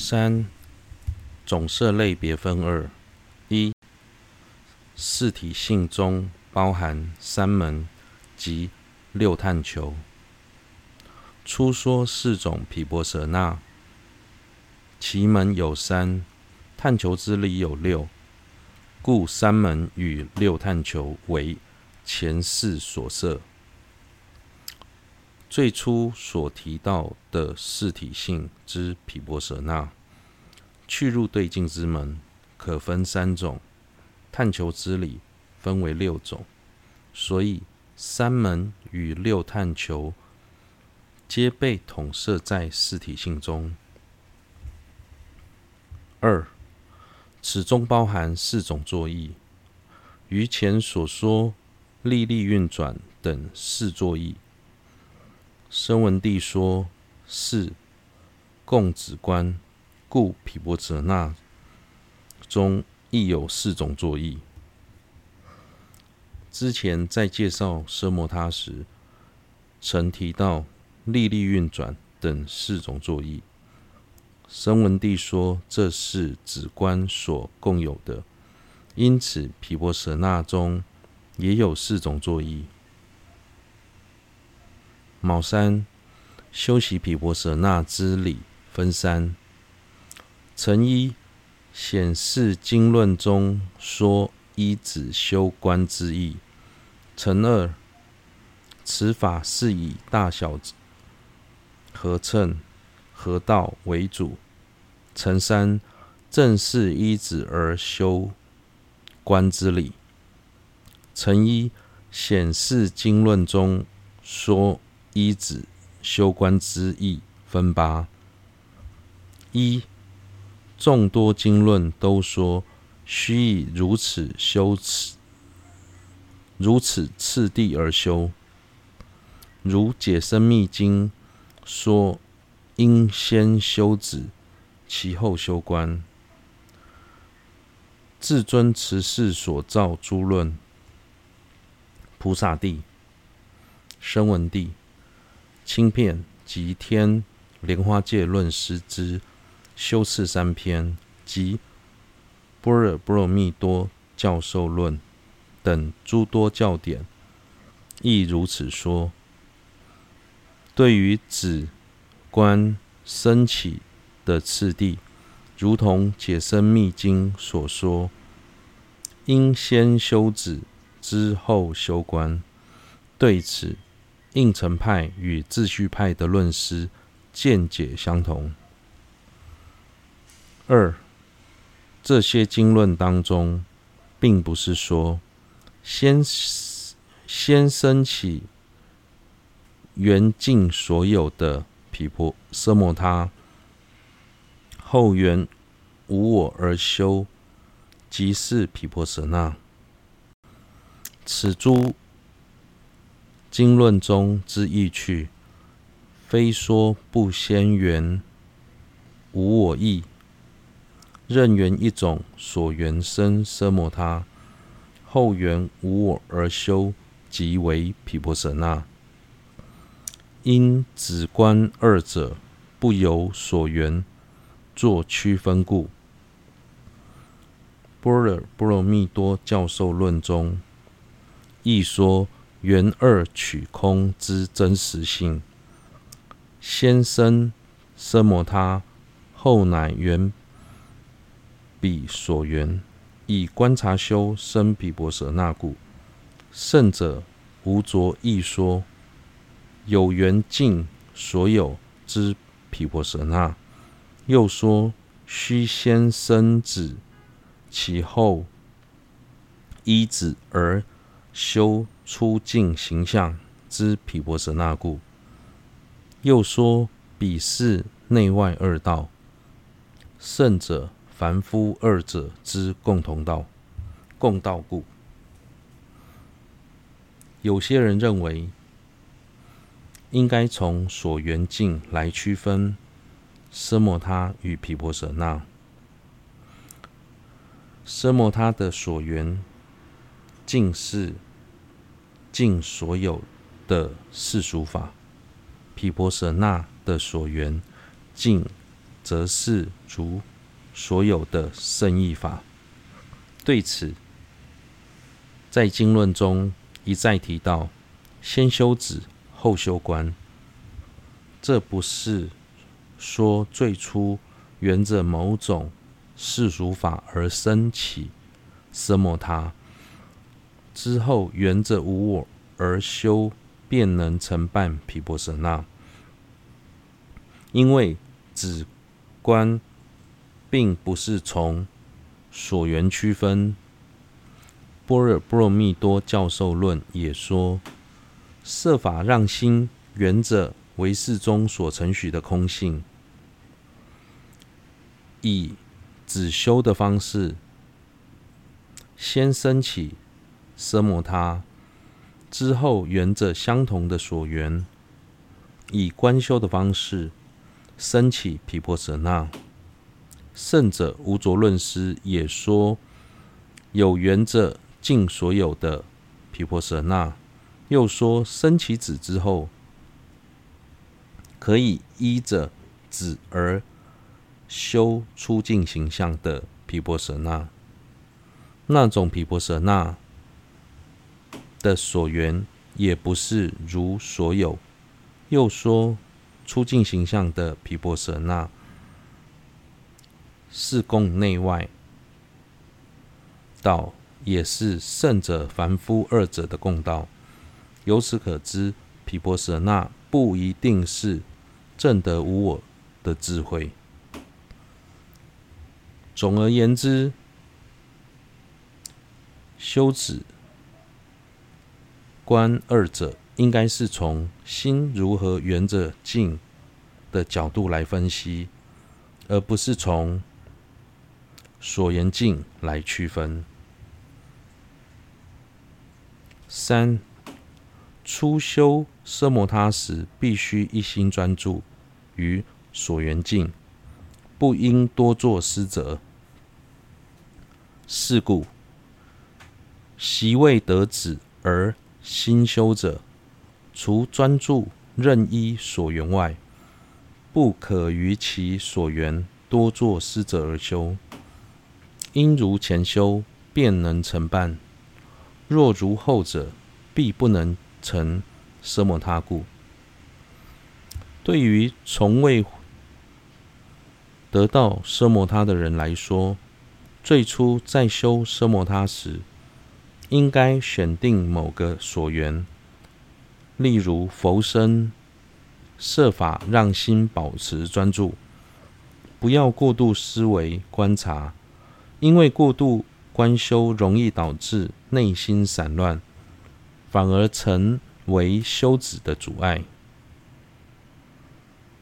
三、总摄类别分二：一、四体性中包含三门及六探求。初说四种毗婆舍那，其门有三，探求之理有六，故三门与六探求为前四所设。最初所提到的四体性之毗婆舍那，去入对境之门，可分三种；探求之理分为六种，所以三门与六探求皆被统摄在四体性中。二，此中包含四种作意，于前所说历历运转等四作意。声闻地说：“是共子观，故毗婆舍那中亦有四种作意。”之前在介绍奢摩他时，曾提到力力运转等四种作意。声闻地说这是子观所共有的，因此毗婆舍那中也有四种作意。卯三，修习毗婆舍那之理分三：辰一，显示经论中说依止修观之意；辰二，此法是以大小合称合道为主；辰三，正是依止而修观之理。辰一，显示经论中说。依止修观之意分八：一，众多经论都说须以如此修持，如此次第而修。如《解深密经》说，应先修止，其后修观。至尊持世所造诸论，菩萨地、声闻地。轻片及天莲花戒论师之修次三篇及波若波罗蜜多教授论等诸多教典，亦如此说。对于止观生起的次第，如同解深密经所说，应先修止，之后修观。对此。应成派与自续派的论师见解相同。二，这些经论当中，并不是说先先生起缘尽所有的毗婆奢摩他，后缘无我而修，即是毗婆舍那。此诸。经论中之意趣，非说不先缘无我意，任缘一种所缘生奢摩他，后缘无我而修，即为毗婆舍那。因只观二者不由所缘作区分故，《波若波罗蜜多教授论》中亦说。缘二取空之真实性，先生生摩他，后乃缘彼所缘，以观察修生毗婆舍那故。圣者无着亦说，有缘尽所有之毗婆舍那，又说须先生子，其后依子而修。出净形象之毗婆舍那故，又说彼是内外二道，圣者凡夫二者之共同道，共道故。有些人认为，应该从所缘境来区分奢摩他与毗婆舍那。奢摩他的所缘境是。尽所有的世俗法，毗婆舍那的所缘尽则是足所有的胜义法。对此，在经论中一再提到，先修止，后修观。这不是说最初缘着某种世俗法而生起奢摩他，之后缘着无我而修，便能成办毗婆舍那。因为止观并不是从所缘区分。般若波罗蜜多教授论也说，设法让心缘着。为世中所承许的空性，以止修的方式，先生起奢摩他，之后缘着相同的所缘，以观修的方式生起毗婆舍那。圣者无着论师也说，有缘者尽所有的毗婆舍那，又说生起子之后。可以依着子而修出尽形象的毗婆舍那，那种毗婆舍那的所缘也不是如所有。又说出尽形象的毗婆舍那是共内外道，也是圣者凡夫二者的共道。由此可知，毗婆舍那不一定是。证得无我的智慧。总而言之，修止观二者，应该是从心如何缘着境的角度来分析，而不是从所缘境来区分。三。初修奢摩他时，必须一心专注于所缘境，不应多作思择。是故，习未得止而心修者，除专注任一所缘外，不可于其所缘多作施者而修。应如前修，便能成办；若如后者，必不能。成奢摩他故，对于从未得到奢摩他的人来说，最初在修奢摩他时，应该选定某个所缘，例如佛身，设法让心保持专注，不要过度思维观察，因为过度观修容易导致内心散乱。反而成为修止的阻碍。